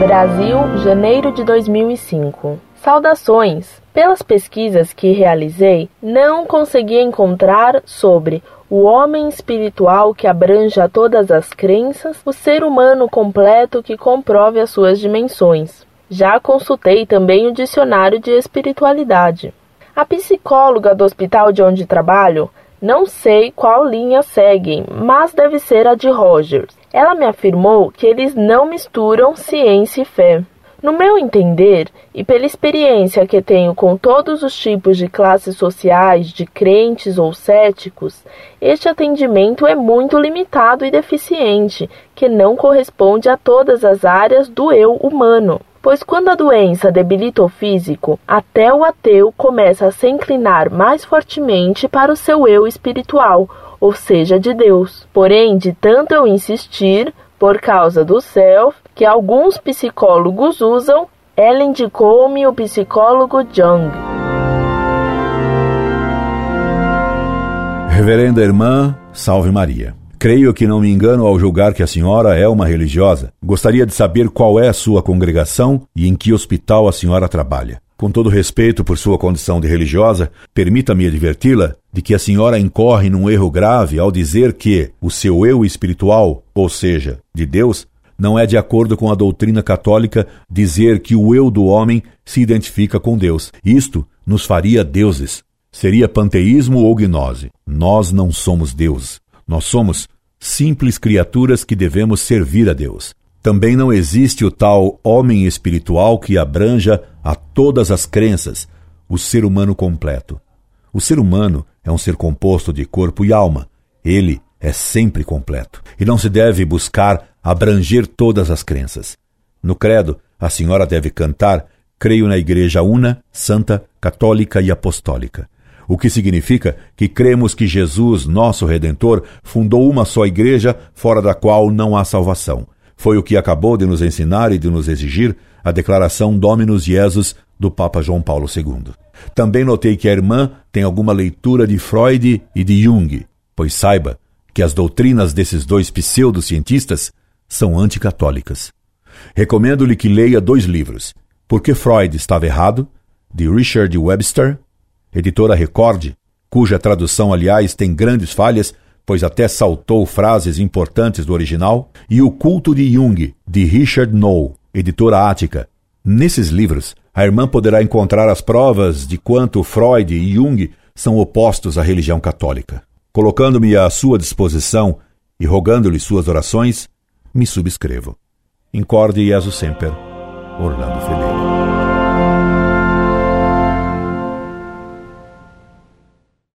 Brasil, janeiro de 2005. Saudações! Pelas pesquisas que realizei, não consegui encontrar sobre o homem espiritual que abranja todas as crenças, o ser humano completo que comprove as suas dimensões. Já consultei também o dicionário de espiritualidade. A psicóloga do hospital de onde trabalho, não sei qual linha seguem, mas deve ser a de Rogers. Ela me afirmou que eles não misturam ciência e fé. No meu entender, e pela experiência que tenho com todos os tipos de classes sociais, de crentes ou céticos, este atendimento é muito limitado e deficiente, que não corresponde a todas as áreas do eu humano. Pois quando a doença debilita o físico, até o ateu começa a se inclinar mais fortemente para o seu eu espiritual, ou seja, de Deus. Porém, de tanto eu insistir, por causa do self, que alguns psicólogos usam, ela indicou-me o psicólogo Jung. Reverenda Irmã, salve Maria. Creio que não me engano ao julgar que a senhora é uma religiosa. Gostaria de saber qual é a sua congregação e em que hospital a senhora trabalha. Com todo respeito por sua condição de religiosa, permita-me adverti-la de que a senhora incorre num erro grave ao dizer que o seu eu espiritual, ou seja, de Deus, não é de acordo com a doutrina católica dizer que o eu do homem se identifica com Deus. Isto nos faria deuses. Seria panteísmo ou gnose. Nós não somos Deus. Nós somos simples criaturas que devemos servir a Deus. Também não existe o tal homem espiritual que abranja a todas as crenças, o ser humano completo. O ser humano é um ser composto de corpo e alma. Ele é sempre completo. E não se deve buscar abranger todas as crenças. No credo, a senhora deve cantar: Creio na Igreja una, santa, católica e apostólica. O que significa que cremos que Jesus, nosso Redentor, fundou uma só igreja fora da qual não há salvação. Foi o que acabou de nos ensinar e de nos exigir a declaração Dominus Jesus do Papa João Paulo II. Também notei que a irmã tem alguma leitura de Freud e de Jung, pois saiba que as doutrinas desses dois pseudocientistas são anticatólicas. Recomendo-lhe que leia dois livros: Por que Freud estava errado, de Richard Webster, editora Record, cuja tradução, aliás, tem grandes falhas, pois até saltou frases importantes do original, e O Culto de Jung, de Richard Noll, editora Ática. Nesses livros, a irmã poderá encontrar as provas de quanto Freud e Jung são opostos à religião católica. Colocando-me à sua disposição e rogando-lhe suas orações, me subscrevo. Incorde Jesus Semper, Orlando Fedeli.